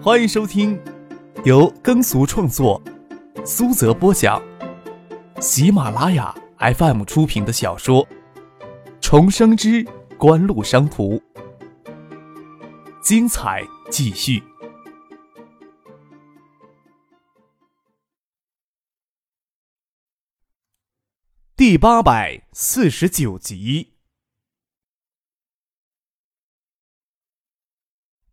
欢迎收听由耕俗创作、苏泽播讲、喜马拉雅 FM 出品的小说《重生之官路商途》，精彩继续，第八百四十九集。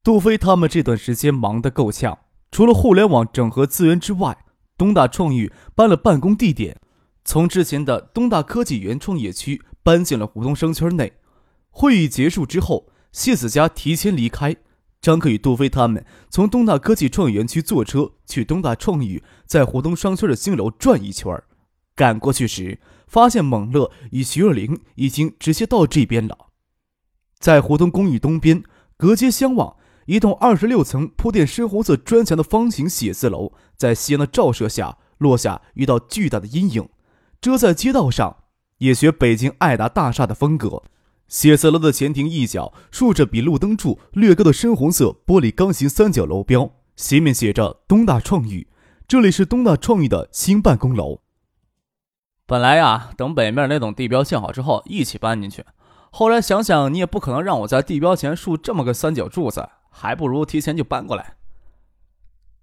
杜飞他们这段时间忙得够呛，除了互联网整合资源之外，东大创意搬了办公地点，从之前的东大科技园创业区搬进了湖东商圈内。会议结束之后，谢子佳提前离开，张克与杜飞他们从东大科技创意园区坐车去东大创意在湖东商圈的新楼转一圈儿赶过去时，发现猛乐与徐若琳已经直接到这边了，在湖东公寓东边，隔街相望。一栋二十六层、铺垫深红色砖墙的方形写字楼，在夕阳的照射下落下一道巨大的阴影，遮在街道上，也学北京爱达大厦的风格。写字楼的前庭一角竖着比路灯柱略高的深红色玻璃钢形三角楼标，斜面写着“东大创意”，这里是东大创意的新办公楼。本来呀，等北面那栋地标建好之后一起搬进去，后来想想，你也不可能让我在地标前竖这么个三角柱子。还不如提前就搬过来。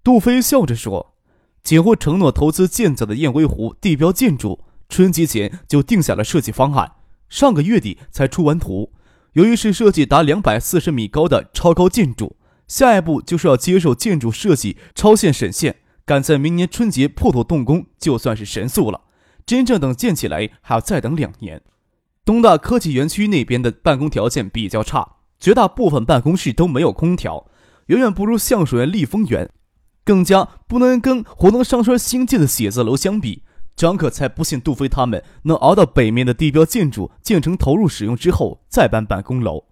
杜飞笑着说：“几乎承诺投资建造的雁归湖地标建筑，春节前就定下了设计方案，上个月底才出完图。由于是设计达两百四十米高的超高建筑，下一步就是要接受建筑设计超限审限，赶在明年春节破土动工，就算是神速了。真正等建起来，还要再等两年。东大科技园区那边的办公条件比较差。”绝大部分办公室都没有空调，远远不如橡树园丽峰园，更加不能跟湖东商圈新建的写字楼相比。张可才不信杜飞他们能熬到北面的地标建筑建成投入使用之后再搬办公楼。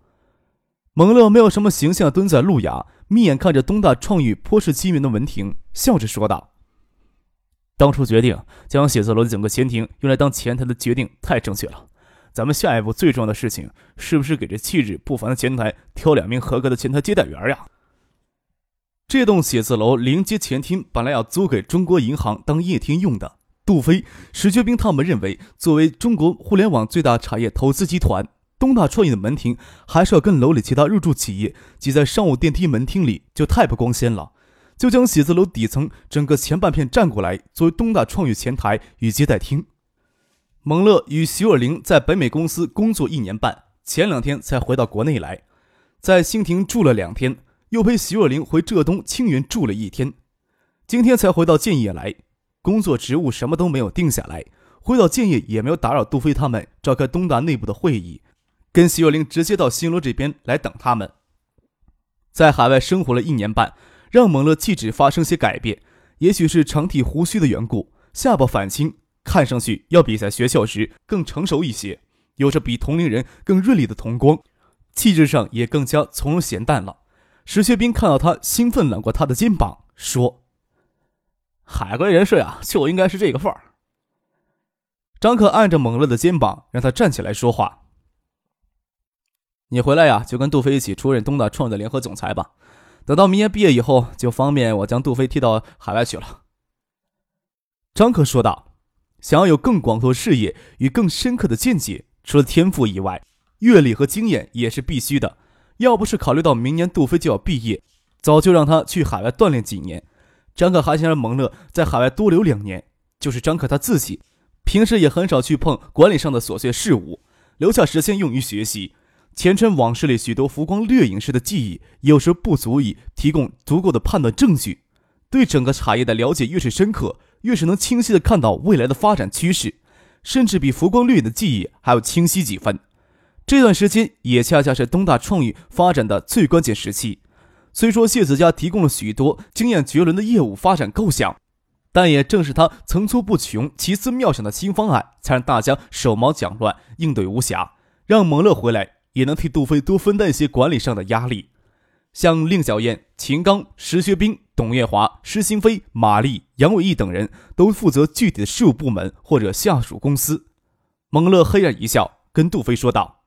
蒙乐没有什么形象，蹲在路牙，眯眼看着东大创意颇是机敏的文婷，笑着说道：“当初决定将写字楼的整个前庭用来当前台的决定太正确了。”咱们下一步最重要的事情，是不是给这气质不凡的前台挑两名合格的前台接待员呀？这栋写字楼临街前厅本来要租给中国银行当业厅用的。杜飞、石学兵他们认为，作为中国互联网最大产业投资集团，东大创意的门庭还是要跟楼里其他入驻企业挤在商务电梯门厅里，就太不光鲜了。就将写字楼底层整个前半片占过来，作为东大创意前台与接待厅。蒙乐与徐若琳在北美公司工作一年半，前两天才回到国内来，在兴庭住了两天，又陪徐若琳回浙东青云住了一天，今天才回到建业来。工作职务什么都没有定下来，回到建业也没有打扰杜飞他们召开东大内部的会议，跟徐若琳直接到新罗这边来等他们。在海外生活了一年半，让蒙乐气质发生些改变，也许是长剃胡须的缘故，下巴反青。看上去要比在学校时更成熟一些，有着比同龄人更锐利的瞳光，气质上也更加从容闲淡了。石学兵看到他，兴奋揽过他的肩膀，说：“海归人士呀，就应该是这个范儿。”张可按着猛乐的肩膀，让他站起来说话：“你回来呀，就跟杜飞一起出任东大创的联合总裁吧。等到明年毕业以后，就方便我将杜飞踢到海外去了。”张可说道。想要有更广阔的视野与更深刻的见解，除了天赋以外，阅历和经验也是必须的。要不是考虑到明年杜飞就要毕业，早就让他去海外锻炼几年。张可还想让蒙乐在海外多留两年。就是张可他自己，平时也很少去碰管理上的琐碎事务，留下时间用于学习。前尘往事里许多浮光掠影式的记忆，有时不足以提供足够的判断证据。对整个产业的了解越是深刻。越是能清晰的看到未来的发展趋势，甚至比浮光掠影的记忆还要清晰几分。这段时间也恰恰是东大创意发展的最关键时期。虽说谢子家提供了许多经验绝伦的业务发展构想，但也正是他层出不穷、奇思妙想的新方案，才让大家手忙脚乱、应对无暇，让蒙乐回来也能替杜飞多分担一些管理上的压力。像令小燕、秦刚、石学兵。董月华、施新飞、马丽、杨伟义等人都负责具体的事务部门或者下属公司。蒙乐嘿然一笑，跟杜飞说道：“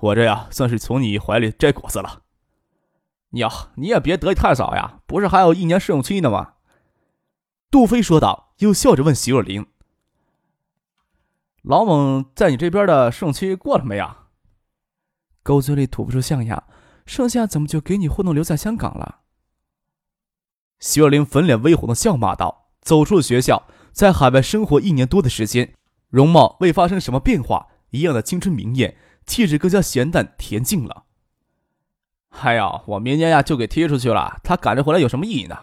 我这呀，算是从你怀里摘果子了。”哟，你也别得意太早呀，不是还有一年试用期呢吗？杜飞说道，又笑着问徐若琳：“老蒙在你这边的试用期过了没啊？”狗嘴里吐不出象牙，剩下怎么就给你糊弄留在香港了？徐若琳粉脸微红的笑骂道：“走出了学校，在海外生活一年多的时间，容貌未发生什么变化，一样的青春明艳，气质更加咸淡恬静了。”哎呀，我明年呀就给踢出去了，他赶着回来有什么意义呢？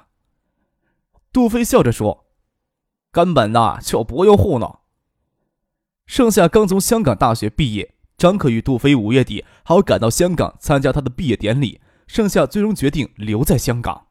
杜飞笑着说：“根本呐就不用糊弄。”盛夏刚从香港大学毕业，张可与杜飞五月底还要赶到香港参加他的毕业典礼。盛夏最终决定留在香港。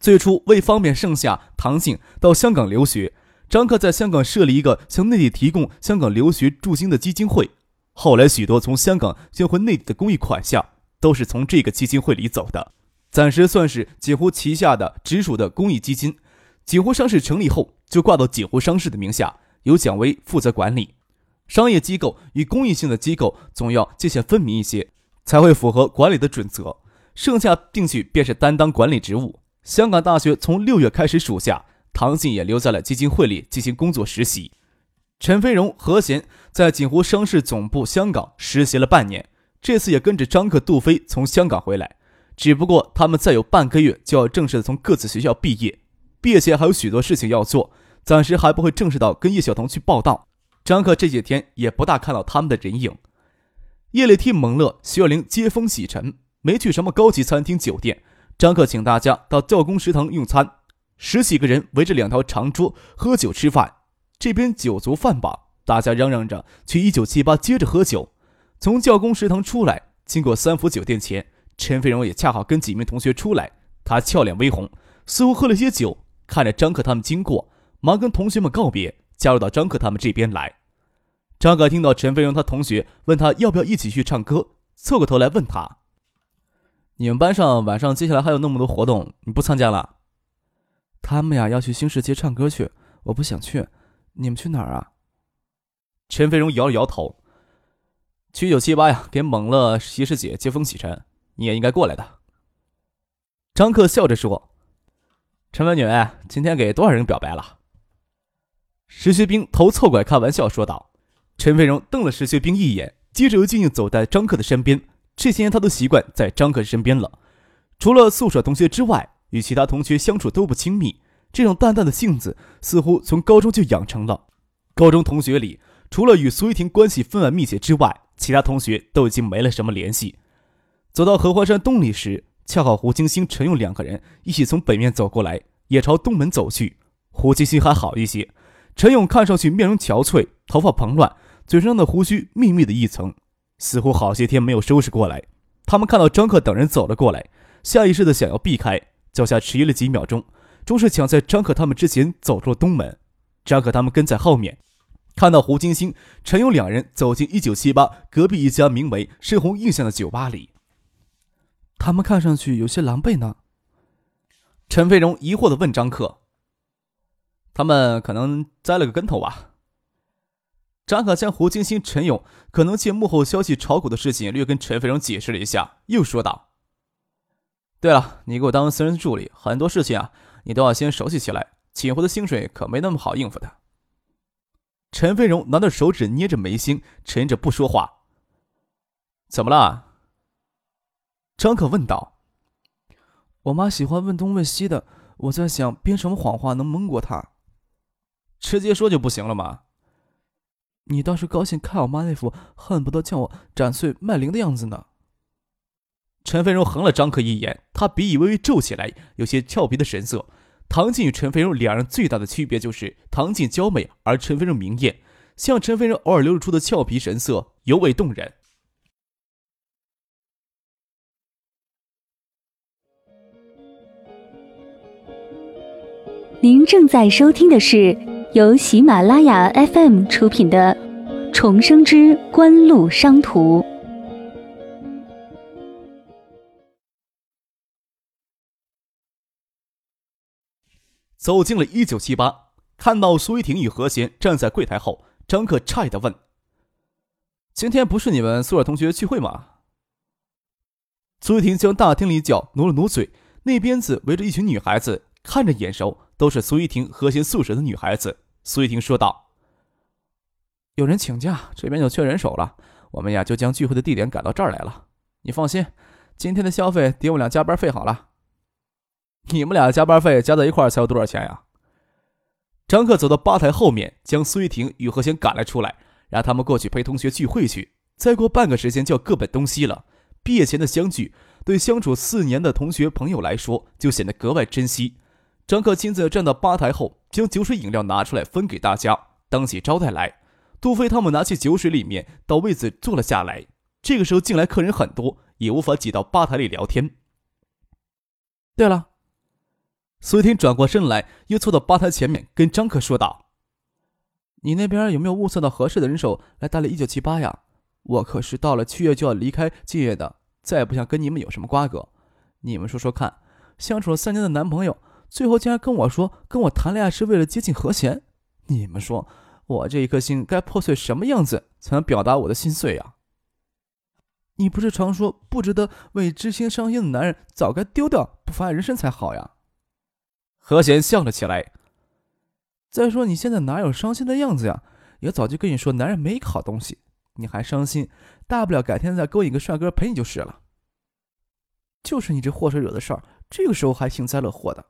最初为方便盛夏、唐静到香港留学，张克在香港设立一个向内地提供香港留学助兴的基金会。后来，许多从香港捐回内地的公益款项。都是从这个基金会里走的，暂时算是锦湖旗下的直属的公益基金。锦湖商事成立后，就挂到锦湖商事的名下，由蒋薇负责管理。商业机构与公益性的机构总要界限分明一些，才会符合管理的准则。剩下进去便是担当管理职务。香港大学从六月开始暑假，唐静也留在了基金会里进行工作实习。陈飞荣、何贤在锦湖商事总部香港实习了半年。这次也跟着张克、杜飞从香港回来，只不过他们再有半个月就要正式的从各自学校毕业，毕业前还有许多事情要做，暂时还不会正式到跟叶晓彤去报道。张克这几天也不大看到他们的人影。夜里替蒙乐、徐若琳接风洗尘，没去什么高级餐厅酒店。张克请大家到教工食堂用餐，十几个人围着两条长桌喝酒吃饭，这边酒足饭饱，大家嚷嚷着去一九七八接着喝酒。从教工食堂出来，经过三福酒店前，陈飞荣也恰好跟几名同学出来。他俏脸微红，似乎喝了些酒，看着张克他们经过，忙跟同学们告别，加入到张克他们这边来。张克听到陈飞荣他同学问他要不要一起去唱歌，凑过头来问他：“你们班上晚上接下来还有那么多活动，你不参加了？”他们呀要去新世界唱歌去，我不想去。你们去哪儿啊？陈飞荣摇了摇头。去九七八呀，给猛乐习师姐接风洗尘，你也应该过来的。张克笑着说：“陈美女，今天给多少人表白了？”石学兵头凑过来开玩笑说道。陈飞荣瞪了石学兵一眼，接着又静静走在张克的身边。这些年他都习惯在张克身边了，除了宿舍同学之外，与其他同学相处都不亲密。这种淡淡的性子似乎从高中就养成了。高中同学里，除了与苏玉婷关系分外密切之外，其他同学都已经没了什么联系。走到荷花山东里时，恰好胡金星、陈勇两个人一起从北面走过来，也朝东门走去。胡金星还好一些，陈勇看上去面容憔悴，头发蓬乱，嘴上的胡须密密的一层，似乎好些天没有收拾过来。他们看到张克等人走了过来，下意识的想要避开，脚下迟疑了几秒钟，终是抢在张克他们之前走出了东门。张克他们跟在后面。看到胡金星、陈勇两人走进一九七八隔壁一家名为“深红印象”的酒吧里，他们看上去有些狼狈呢。陈飞荣疑惑的问张克：“他们可能栽了个跟头吧？”张可将胡金星、陈勇可能借幕后消息炒股的事情略跟陈飞荣解释了一下，又说道：“对了，你给我当私人助理，很多事情啊，你都要先熟悉起来。请回的薪水可没那么好应付的。”陈飞荣拿着手指捏着眉心，沉着不说话。怎么了？张可问道。我妈喜欢问东问西的，我在想编什么谎话能蒙过她。直接说就不行了吗？你倒是高兴看我妈那副恨不得将我斩碎卖灵的样子呢。陈飞荣横了张可一眼，他鼻翼微微皱起来，有些俏皮的神色。唐静与陈飞荣两人最大的区别就是唐静娇美，而陈飞荣明艳。像陈飞荣偶尔流露出的俏皮神色，尤为动人。您正在收听的是由喜马拉雅 FM 出品的《重生之官路商途》。走进了一九七八，看到苏一婷与何贤站在柜台后，张克诧异的问：“今天不是你们宿舍同学聚会吗？”苏玉婷将大厅里脚挪了挪嘴，那边子围着一群女孩子，看着眼熟，都是苏玉婷和谐宿舍的女孩子。苏玉婷说道：“有人请假，这边就缺人手了，我们呀就将聚会的地点改到这儿来了。你放心，今天的消费抵我俩加班费好了。你们俩加班费加在一块才有多少钱呀？”张克走到吧台后面，将苏玉婷与何贤赶了出来，让他们过去陪同学聚会去。再过半个时间就要各奔东西了。毕业前的相聚，对相处四年的同学朋友来说，就显得格外珍惜。张克亲自站到吧台后，将酒水饮料拿出来分给大家，当起招待来。杜飞他们拿起酒水里面，到位子坐了下来。这个时候进来客人很多，也无法挤到吧台里聊天。对了，苏婷转过身来，又坐到吧台前面，跟张克说道：“你那边有没有物色到合适的人手来打理一九七八呀？我可是到了七月就要离开敬业的，再也不想跟你们有什么瓜葛。你们说说看，相处了三年的男朋友。”最后竟然跟我说，跟我谈恋爱是为了接近和弦。你们说，我这一颗心该破碎什么样子才能表达我的心碎呀？你不是常说不值得为知心伤心的男人早该丢掉，不妨碍人生才好呀？和弦笑了起来。再说你现在哪有伤心的样子呀？也早就跟你说，男人没一个好东西，你还伤心？大不了改天再勾引个帅哥陪你就是了。就是你这祸水惹的事儿，这个时候还幸灾乐祸的。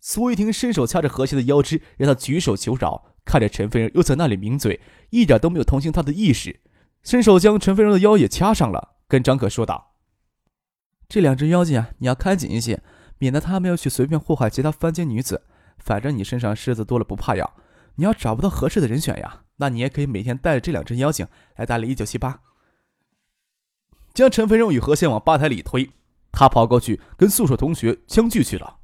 苏玉婷伸手掐着何贤的腰肢，让他举手求饶。看着陈飞荣又在那里抿嘴，一点都没有同情他的意识，伸手将陈飞荣的腰也掐上了，跟张可说道：“这两只妖精啊，你要看紧一些，免得他们要去随便祸害其他凡间女子。反正你身上虱子多了不怕咬，你要找不到合适的人选呀，那你也可以每天带着这两只妖精来打理一九七八。”将陈飞荣与何仙往吧台里推，他跑过去跟宿舍同学相聚去了。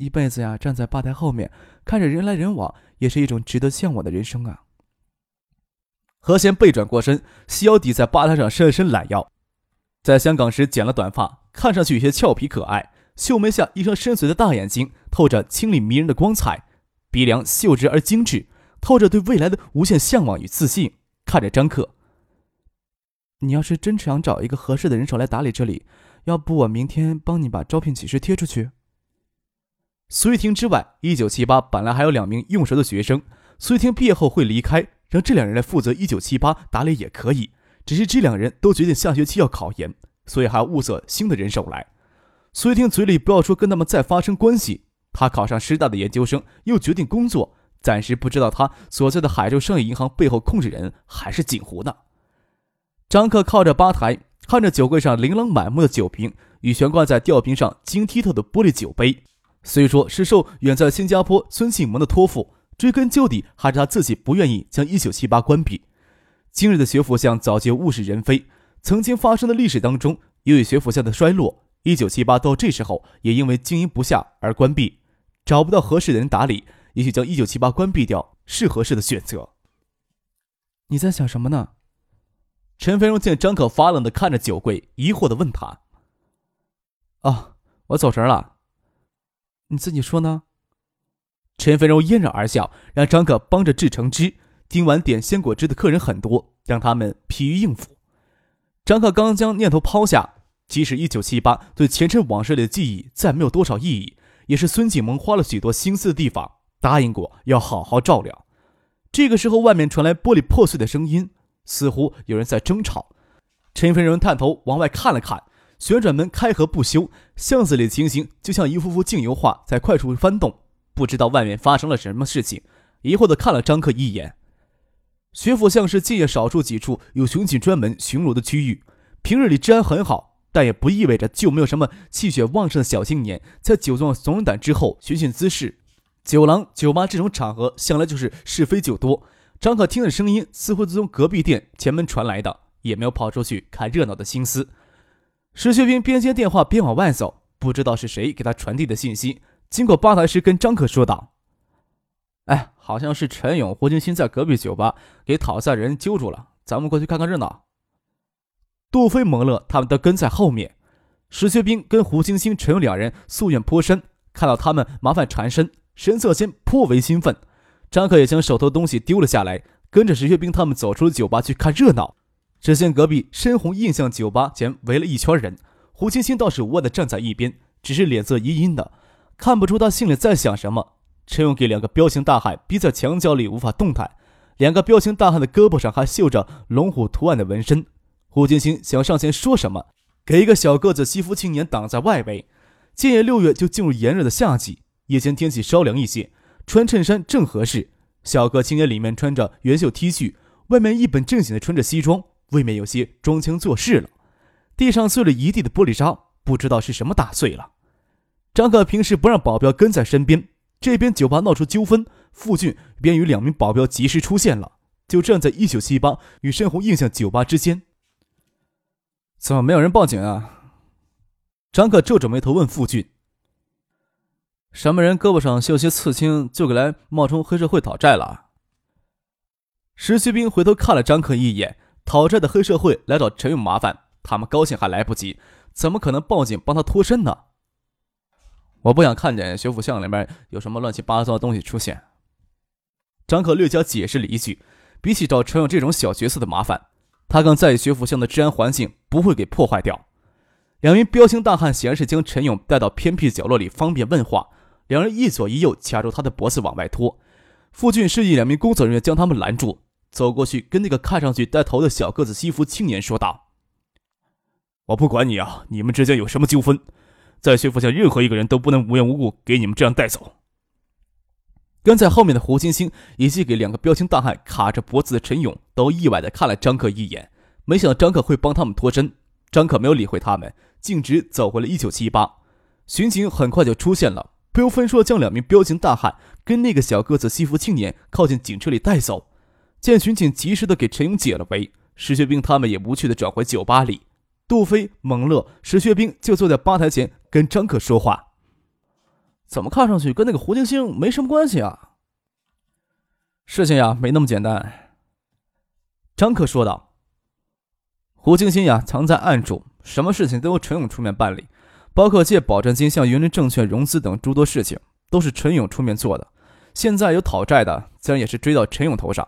一辈子呀，站在吧台后面看着人来人往，也是一种值得向往的人生啊。何贤背转过身，细腰抵在吧台上伸了伸懒腰，在香港时剪了短发，看上去有些俏皮可爱。秀眉下一双深邃的大眼睛，透着清丽迷人的光彩，鼻梁秀直而精致，透着对未来的无限向往与自信。看着张克，你要是真想找一个合适的人手来打理这里，要不我明天帮你把招聘启事贴出去。苏玉婷之外，一九七八本来还有两名用熟的学生。苏玉婷毕业后会离开，让这两人来负责一九七八打理也可以。只是这两人都决定下学期要考研，所以还要物色新的人手来。苏玉婷嘴里不要说跟他们再发生关系。他考上师大的研究生，又决定工作，暂时不知道他所在的海州商业银行背后控制人还是锦湖呢。张克靠着吧台，看着酒柜上琳琅满目的酒瓶与悬挂在吊瓶上晶剔透的玻璃酒杯。虽说是受远在新加坡孙庆萌的托付，追根究底还是他自己不愿意将一九七八关闭。今日的学府巷早就物是人非，曾经发生的历史当中，由于学府巷的衰落，一九七八到这时候也因为经营不下而关闭，找不到合适的人打理，也许将一九七八关闭掉是合适的选择。你在想什么呢？陈飞荣见张可发冷的看着酒柜，疑惑的问他：“哦，我走神了。”你自己说呢？陈飞荣嫣然而笑，让张可帮着制橙汁。今晚点鲜果汁的客人很多，让他们疲于应付。张可刚将念头抛下，即使一九七八对前尘往事里的记忆再没有多少意义，也是孙景萌花了许多心思的地方，答应过要好好照料。这个时候，外面传来玻璃破碎的声音，似乎有人在争吵。陈飞荣探头往外看了看。旋转门开合不休，巷子里的情形就像一幅幅镜油画在快速翻动，不知道外面发生了什么事情。疑惑的看了张克一眼。学府巷是近业少数几处有巡警专门巡逻的区域，平日里治安很好，但也不意味着就没有什么气血旺盛的小青年在酒壮怂人胆之后寻衅滋事。酒廊、酒吧这种场合向来就是是非就多。张可听的声音似乎是从隔壁店前门传来的，也没有跑出去看热闹的心思。石学兵边接电话边往外走，不知道是谁给他传递的信息。经过吧台时，跟张可说道：“哎，好像是陈勇、胡金星在隔壁酒吧给讨债人揪住了，咱们过去看看热闹。”杜飞、蒙乐他们都跟在后面。石学兵跟胡金星、陈勇两人夙愿颇深，看到他们麻烦缠身，神色间颇为兴奋。张可也将手头东西丢了下来，跟着石学兵他们走出了酒吧去看热闹。只见隔壁深红印象酒吧前围了一圈人，胡青青倒是无外的站在一边，只是脸色阴阴的，看不出他心里在想什么。陈勇给两个彪形大汉逼在墙角里无法动弹，两个彪形大汉的胳膊上还绣着龙虎图案的纹身。胡青青想上前说什么，给一个小个子西服青年挡在外围。今年六月就进入炎热的夏季，夜间天气稍凉一些，穿衬衫正合适。小个青年里面穿着圆袖 T 恤，外面一本正经的穿着西装，未免有些装腔作势了。地上碎了一地的玻璃渣，不知道是什么打碎了。张可平时不让保镖跟在身边，这边酒吧闹出纠纷，傅俊便与两名保镖及时出现了，就站在一九七八与深红印象酒吧之间。怎么没有人报警啊？张可皱着眉头问傅俊：“什么人胳膊上绣些刺青，就给来冒充黑社会讨债了？”石学兵回头看了张可一眼，讨债的黑社会来找陈勇麻烦，他们高兴还来不及，怎么可能报警帮他脱身呢？我不想看见学府巷里面有什么乱七八糟的东西出现。张可略加解释了一句：“比起找陈勇这种小角色的麻烦。”他更在意学府巷的治安环境不会给破坏掉。两名彪形大汉显然是将陈勇带到偏僻角落里，方便问话。两人一左一右卡住他的脖子往外拖。傅俊示意两名工作人员将他们拦住，走过去跟那个看上去带头的小个子西服青年说道：“我不管你啊，你们之间有什么纠纷，在学府下任何一个人都不能无缘无故给你们这样带走。”跟在后面的胡星星以及给两个彪形大汉卡着脖子的陈勇都意外的看了张克一眼，没想到张克会帮他们脱身。张克没有理会他们，径直走回了一九七八。巡警很快就出现了，不由分说将两名彪形大汉跟那个小个子西服青年靠近警车里带走。见巡警及时的给陈勇解了围，石学兵他们也无趣的转回酒吧里。杜飞、蒙乐、石学兵就坐在吧台前跟张克说话。怎么看上去跟那个胡晶晶没什么关系啊？事情呀，没那么简单。张克说道：“胡晶晶呀，藏在暗处，什么事情都由陈勇出面办理，包括借保证金向云林证券融资等诸多事情，都是陈勇出面做的。现在有讨债的，自然也是追到陈勇头上。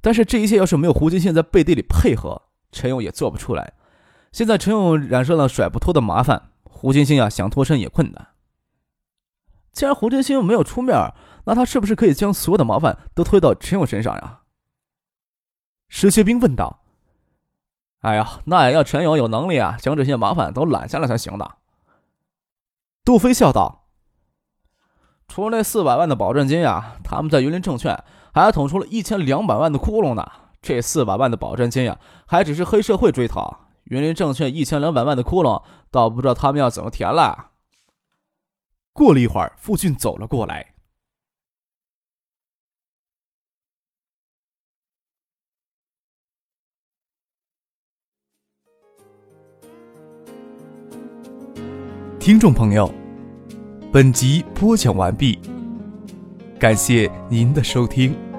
但是这一切要是没有胡晶晶在背地里配合，陈勇也做不出来。现在陈勇染上了甩不脱的麻烦，胡晶晶呀，想脱身也困难。”既然胡天星没有出面，那他是不是可以将所有的麻烦都推到陈勇身上呀？石学兵问道。哎呀，那也要陈勇有能力啊，将这些麻烦都揽下来才行的。杜飞笑道。除了那四百万的保证金呀，他们在云林证券还捅出了一千两百万的窟窿呢。这四百万的保证金呀，还只是黑社会追讨，云林证券一千两百万的窟窿，倒不知道他们要怎么填了。过了一会儿，傅俊走了过来。听众朋友，本集播讲完毕，感谢您的收听。